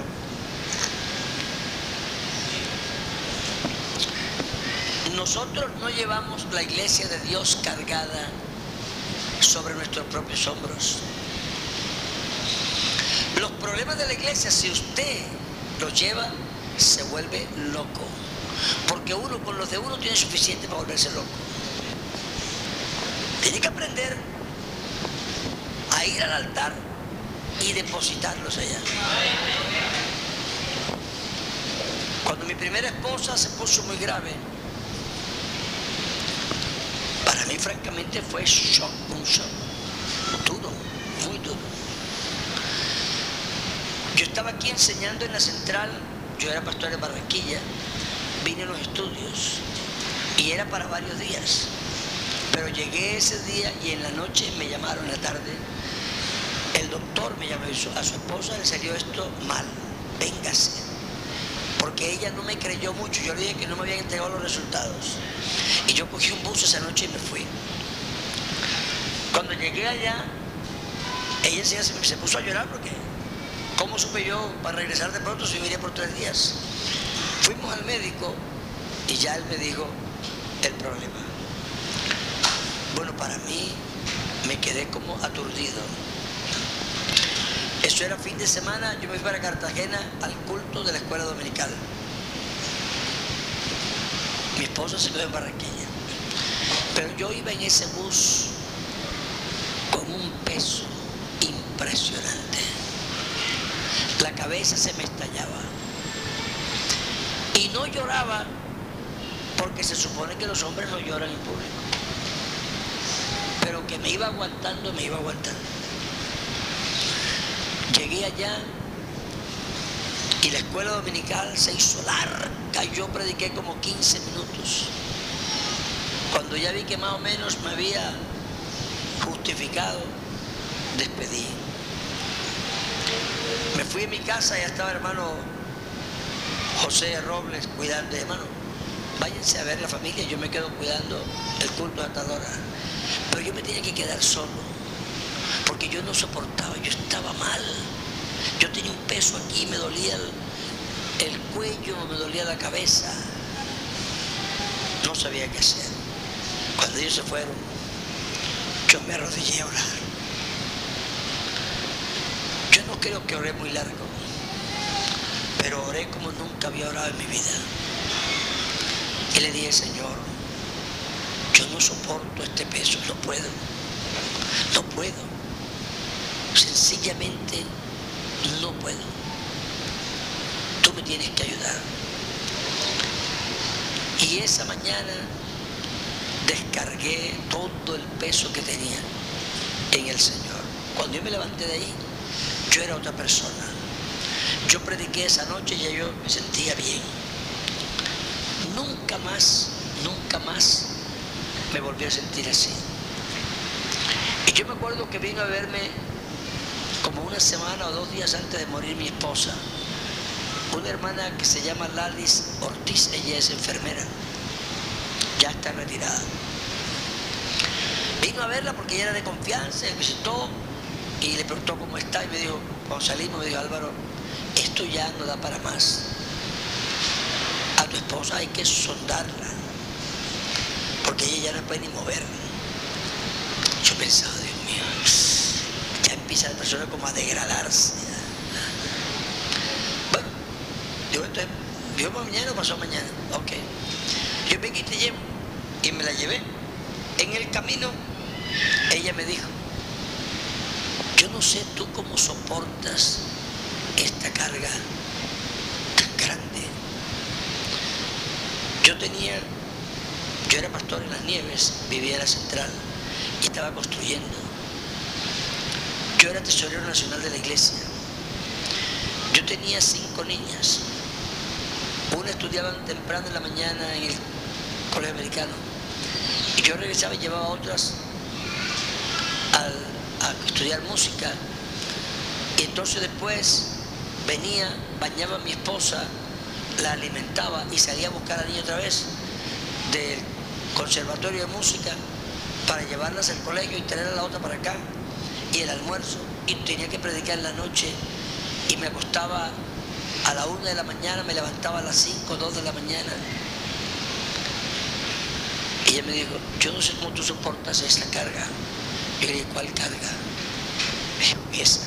nosotros no llevamos la iglesia de Dios cargada sobre nuestros propios hombros. Los problemas de la iglesia, si usted los lleva, se vuelve loco. Porque uno con los de uno tiene suficiente para volverse loco. Tiene que aprender a ir al altar y depositarlos allá. Cuando mi primera esposa se puso muy grave, para mí francamente fue shock, un shock, duro, muy duro. Yo estaba aquí enseñando en la central, yo era pastor de Barranquilla, vine a los estudios y era para varios días. Pero llegué ese día y en la noche me llamaron en la tarde el doctor me llamó a su esposa le salió esto mal, véngase. Porque ella no me creyó mucho, yo le dije que no me habían entregado los resultados. Y yo cogí un bus esa noche y me fui. Cuando llegué allá, ella se puso a llorar porque, ¿cómo supe yo para regresar de pronto si iría por tres días? Fuimos al médico y ya él me dijo el problema. Bueno, para mí me quedé como aturdido. Eso era fin de semana, yo me fui para Cartagena al culto de la escuela dominical. Mi esposa se quedó en Barranquilla. Pero yo iba en ese bus con un peso impresionante. La cabeza se me estallaba. Y no lloraba porque se supone que los hombres no lloran en público. Pero que me iba aguantando, me iba aguantando. Llegué allá y la escuela dominical se hizo larga. Yo prediqué como 15 minutos. Cuando ya vi que más o menos me había justificado, despedí. Me fui a mi casa y estaba hermano José Robles cuidando, hermano, váyanse a ver la familia, yo me quedo cuidando el culto de Atadora. Pero yo me tenía que quedar solo, porque yo no soportaba, yo estaba mal. Yo tenía un peso aquí, me dolía el, el cuello, me dolía la cabeza. No sabía qué hacer. Cuando ellos se fueron, yo me arrodillé a orar. Yo no creo que oré muy largo, pero oré como nunca había orado en mi vida. Y le dije, Señor, yo no soporto este peso, no puedo, no puedo. Sencillamente no puedo. Tú me tienes que ayudar. Y esa mañana descargué todo el peso que tenía en el Señor. Cuando yo me levanté de ahí, yo era otra persona. Yo prediqué esa noche y ya yo me sentía bien. Nunca más, nunca más me volví a sentir así. Y yo me acuerdo que vino a verme como una semana o dos días antes de morir mi esposa, una hermana que se llama Ladis Ortiz, ella es enfermera, ya está retirada. Vino a verla porque ella era de confianza, me visitó y le preguntó cómo está y me dijo, cuando salimos me dijo Álvaro, esto ya no da para más. A tu esposa hay que sondarla, porque ella ya no puede ni mover. Yo pensaba, Dios mío, ya empieza la persona como a degradarse. Bueno, digo, entonces, ¿vio mañana o pasó mañana? Ok. Yo me quité y me la llevé. En el camino, ella me dijo, yo no sé tú cómo soportas esta carga tan grande. Yo tenía, yo era pastor en las nieves, vivía en la central y estaba construyendo. Yo era tesorero nacional de la iglesia. Yo tenía cinco niñas. Una estudiaba temprano en la mañana en el colegio americano. Y yo regresaba y llevaba a otras a estudiar música. Y entonces después venía, bañaba a mi esposa, la alimentaba y salía a buscar a la niña otra vez del conservatorio de música para llevarlas al colegio y tener a la otra para acá y el almuerzo y tenía que predicar en la noche y me acostaba a la una de la mañana, me levantaba a las cinco, dos de la mañana. Y ella me dijo, yo no sé cómo tú soportas esa carga. Le dije, ¿cuál carga? Dijo, esa.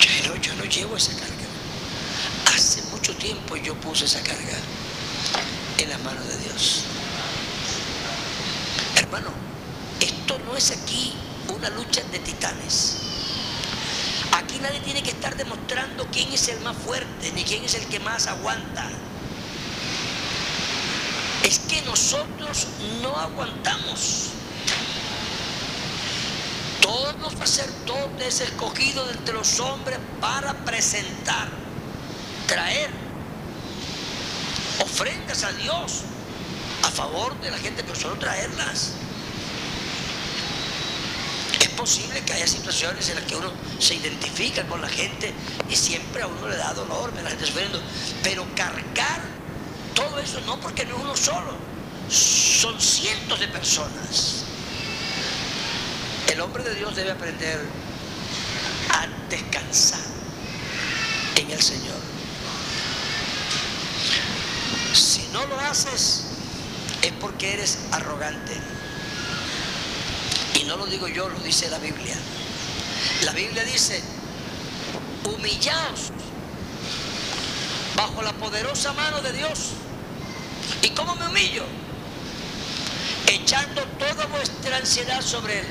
Yo no, yo no llevo esa carga. Hace mucho tiempo yo puse esa carga en las manos de Dios. Hermano, esto no es aquí una lucha de titanes. Aquí nadie tiene que estar demostrando quién es el más fuerte, ni quién es el que más aguanta. Es que nosotros no aguantamos. Todo sacerdote es escogido de entre los hombres para presentar, traer ofrendas a Dios a favor de la gente, pero solo traerlas. Es posible que haya situaciones en las que uno se identifica con la gente y siempre a uno le da dolor la gente sufriendo, pero cargar todo eso no porque no es uno solo, son cientos de personas. El hombre de Dios debe aprender a descansar en el Señor. Si no lo haces, es porque eres arrogante. Y no lo digo yo, lo dice la Biblia. La Biblia dice, humillaos bajo la poderosa mano de Dios. ¿Y cómo me humillo? Echando toda vuestra ansiedad sobre Él.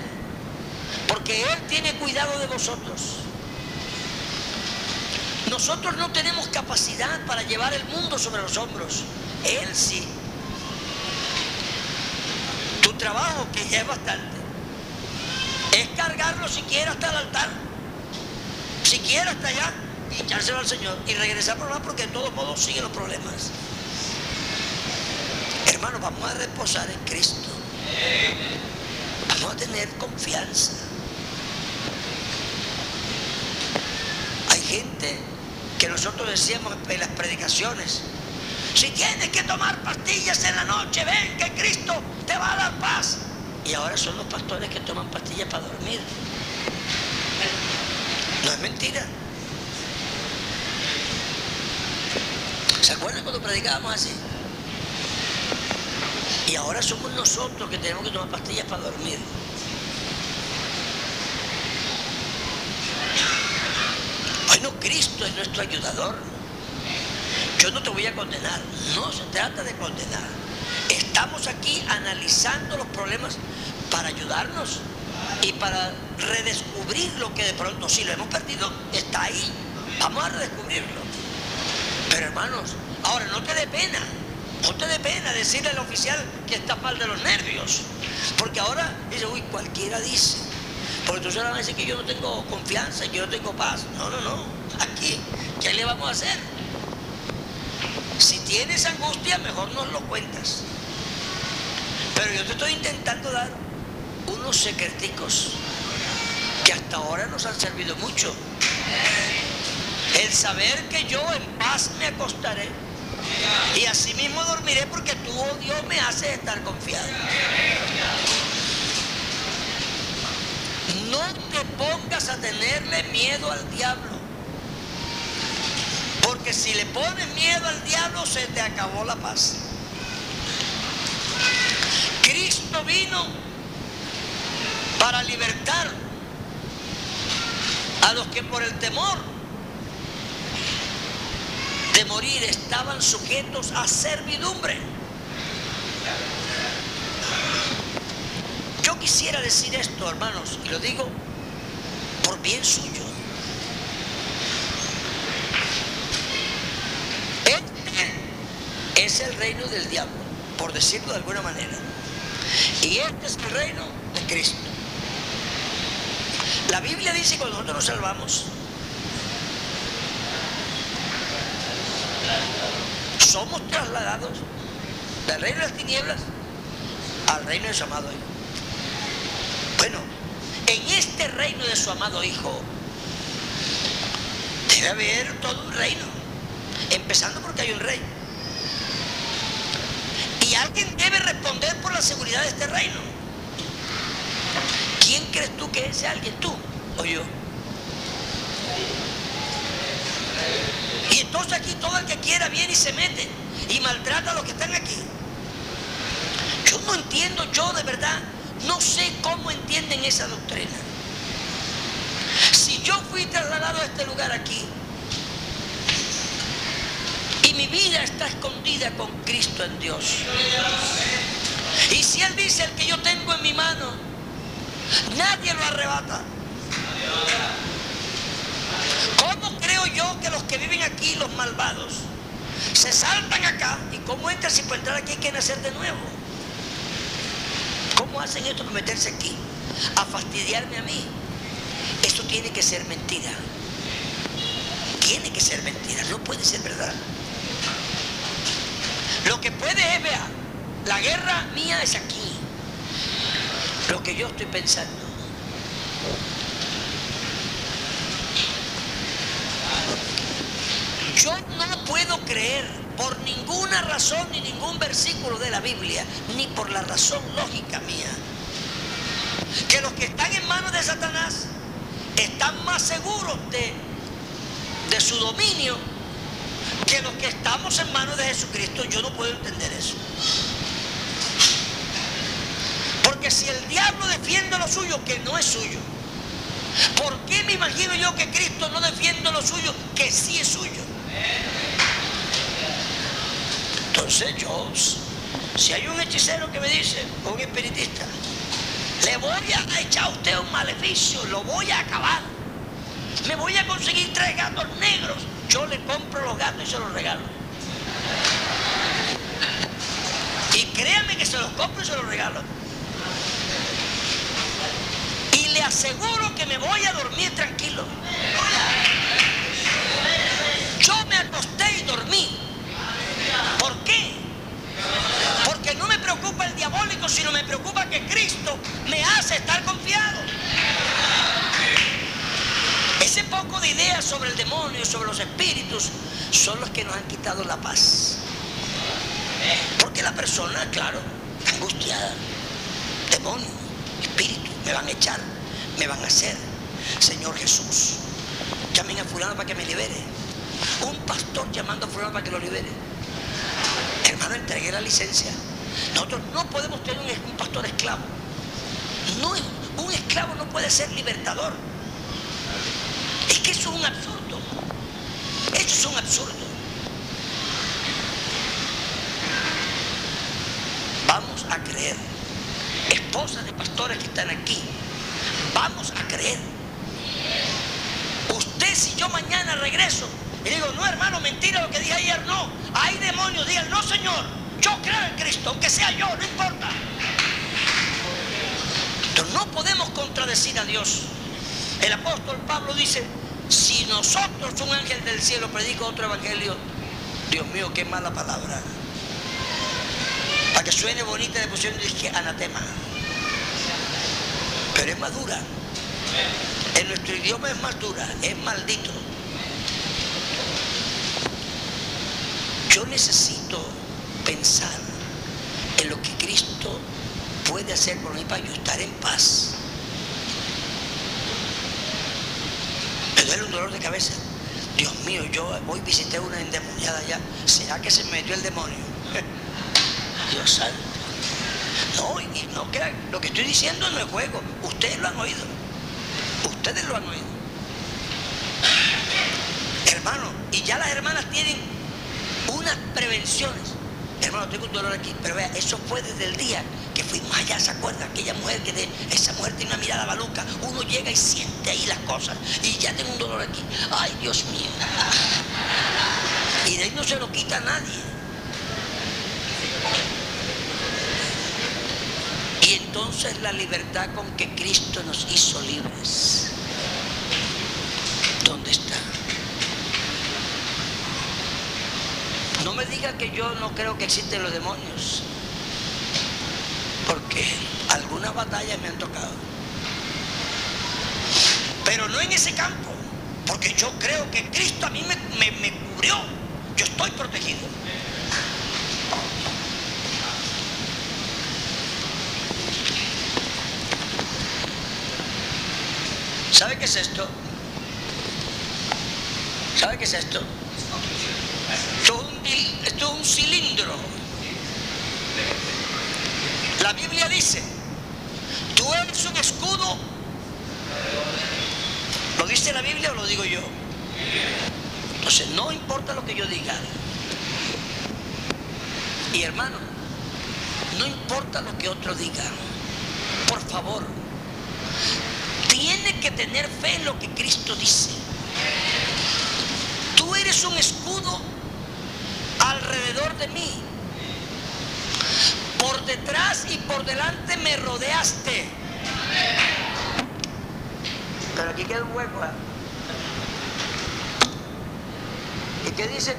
Porque Él tiene cuidado de vosotros. Nosotros no tenemos capacidad para llevar el mundo sobre los hombros. Él sí. Tu trabajo, que ya es bastante, es cargarlo siquiera hasta el altar. Siquiera hasta allá y echárselo al Señor y regresar por más porque de todos modos siguen los problemas. Hermanos, vamos a reposar en Cristo. Vamos a tener confianza. Gente que nosotros decíamos en las predicaciones, si tienes que tomar pastillas en la noche, ven que Cristo te va a dar paz. Y ahora son los pastores que toman pastillas para dormir. No es mentira. ¿Se acuerdan cuando predicábamos así? Y ahora somos nosotros que tenemos que tomar pastillas para dormir. Cristo es nuestro ayudador. Yo no te voy a condenar, no se trata de condenar. Estamos aquí analizando los problemas para ayudarnos y para redescubrir lo que de pronto si lo hemos perdido, está ahí. Vamos a redescubrirlo. Pero hermanos, ahora no te dé pena, no te dé pena decirle al oficial que está mal de los nervios. Porque ahora dice, uy, cualquiera dice. Porque tú van a decir que yo no tengo confianza, que yo no tengo paz. No, no, no. Aquí, ¿qué le vamos a hacer? Si tienes angustia, mejor nos lo cuentas. Pero yo te estoy intentando dar unos secreticos que hasta ahora nos han servido mucho. El saber que yo en paz me acostaré y así mismo dormiré porque tú, oh me haces estar confiado. Te pongas a tenerle miedo al diablo. Porque si le pones miedo al diablo, se te acabó la paz. Cristo vino para libertar a los que por el temor de morir estaban sujetos a servidumbre. Yo quisiera decir esto, hermanos, y lo digo por bien suyo. Este es el reino del diablo, por decirlo de alguna manera. Y este es el reino de Cristo. La Biblia dice que cuando nosotros nos salvamos, somos trasladados del reino de las tinieblas al reino de su amado Hijo. Bueno, en este reino de su amado Hijo debe haber todo un reino, empezando porque hay un rey. Y alguien debe responder por la seguridad de este reino. ¿Quién crees tú que es alguien? ¿Tú o yo? Y entonces aquí todo el que quiera viene y se mete y maltrata a los que están aquí. Yo no entiendo, yo de verdad, no sé cómo entienden esa doctrina. Si yo fui trasladado a este lugar aquí y mi vida está escondida con Cristo en Dios. Y si Él dice el que yo tengo en mi mano, nadie lo arrebata. ¿Cómo creo yo que los que viven aquí, los malvados, se saltan acá? ¿Y cómo entran si entrar aquí hay que nacer de nuevo? ¿Cómo hacen esto para meterse aquí? A fastidiarme a mí. Esto tiene que ser mentira. Tiene que ser mentira, no puede ser verdad. Lo que puede es, vea, la guerra mía es aquí. Lo que yo estoy pensando. Yo no puedo creer por ninguna razón ni ningún versículo de la Biblia, ni por la razón lógica mía, que los que están en manos de Satanás están más seguros de, de su dominio que los que estamos en manos de Jesucristo. Yo no puedo entender eso. Porque si el diablo defiende lo suyo, que no es suyo, ¿por qué me imagino yo que Cristo no defiende lo suyo, que sí es suyo? Entonces yo, si hay un hechicero que me dice, un espiritista, le voy a echar a usted un maleficio, lo voy a acabar. Me voy a conseguir tres gatos negros. Yo le compro los gatos y se los regalo. Y créanme que se los compro y se los regalo. Y le aseguro que me voy a dormir tranquilo. Yo me acosté y dormí. ¿Por qué? Porque no me preocupa el diabólico, sino me preocupa que Cristo me hace estar confiado. Ese poco de idea pelea sobre el demonio, sobre los espíritus, son los que nos han quitado la paz. Porque la persona, claro, angustiada. Demonio, espíritu, me van a echar, me van a hacer. Señor Jesús, llamen a fulano para que me libere. Un pastor llamando a fulano para que lo libere. Hermano, entregué la licencia. Nosotros no podemos tener un, pastor esclavo. Un esclavo no puede ser libertador. Es que eso es un absurdo. Eso es un absurdo. Vamos a creer. Esposas de pastores que están aquí, vamos a creer. Usted si yo mañana regreso y digo, no hermano, mentira lo que dije ayer, no. Hay demonios, digan, no Señor, yo creo en Cristo, aunque sea yo, no importa. No podemos contradecir a Dios. El apóstol Pablo dice, si nosotros, un ángel del cielo, predica otro evangelio, Dios mío, qué mala palabra. Para que suene bonita le pusieron que anatema. Pero es madura. En nuestro idioma es más dura, es maldito. Yo necesito pensar en lo que Cristo puede hacer por mí para yo estar en paz. Me duele un dolor de cabeza. Dios mío, yo hoy visité una endemoniada ya. ¿Será que se me metió el demonio? (laughs) Dios santo. No, y no crean, lo que estoy diciendo no es juego. Ustedes lo han oído. Ustedes lo han oído. Hermano, y ya las hermanas tienen unas prevenciones. Hermano, tengo un dolor aquí, pero vea, eso fue desde el día que fuimos allá, ¿se acuerda? Aquella mujer que de esa mujer tiene una mirada maluca, uno llega y siente ahí las cosas, y ya tengo un dolor aquí. Ay, Dios mío. Y de ahí no se lo quita a nadie. Y entonces la libertad con que Cristo nos hizo libres, ¿dónde está? No me diga que yo no creo que existen los demonios, porque algunas batallas me han tocado. Pero no en ese campo, porque yo creo que Cristo a mí me, cubrió, yo estoy protegido. ¿Sabe qué es esto? ¿Sabe qué es esto? Esto es un, cilindro. La Biblia dice, tú eres un escudo. ¿Lo dice la Biblia o lo digo yo? Entonces, no importa lo que yo diga. Y hermano, no importa lo que otro diga. Por favor, tiene que tener fe en lo que Cristo dice. Tú eres un escudo alrededor de mí. Por detrás y por delante me rodeaste. Pero aquí queda un hueco. ¿eh? ¿Y qué dice?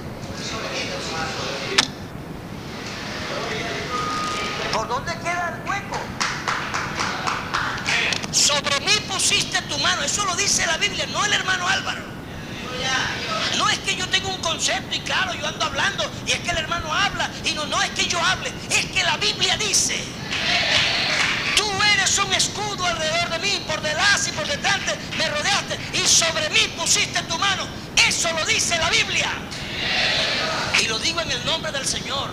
¿Por dónde queda el hueco? Sobre mí pusiste tu mano. Eso lo dice la Biblia, no el hermano Álvaro. No es que yo tenga un concepto y claro, yo ando hablando y es que el hermano habla y no, no es que yo hable, es que la Biblia dice, tú eres un escudo alrededor de mí, por delante y por detrás me rodeaste y sobre mí pusiste tu mano. Eso lo dice la Biblia. Y lo digo en el nombre del Señor.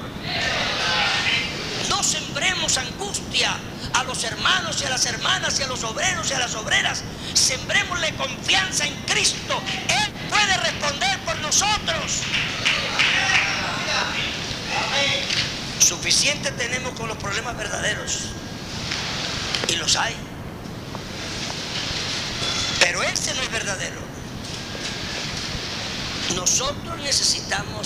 No sembremos angustia a los hermanos y a las hermanas y a los obreros y a las obreras. Sembrémosle confianza en Cristo. Él puede responder por nosotros. Suficiente tenemos con los problemas verdaderos. Y los hay. Pero ese no es verdadero. Nosotros necesitamos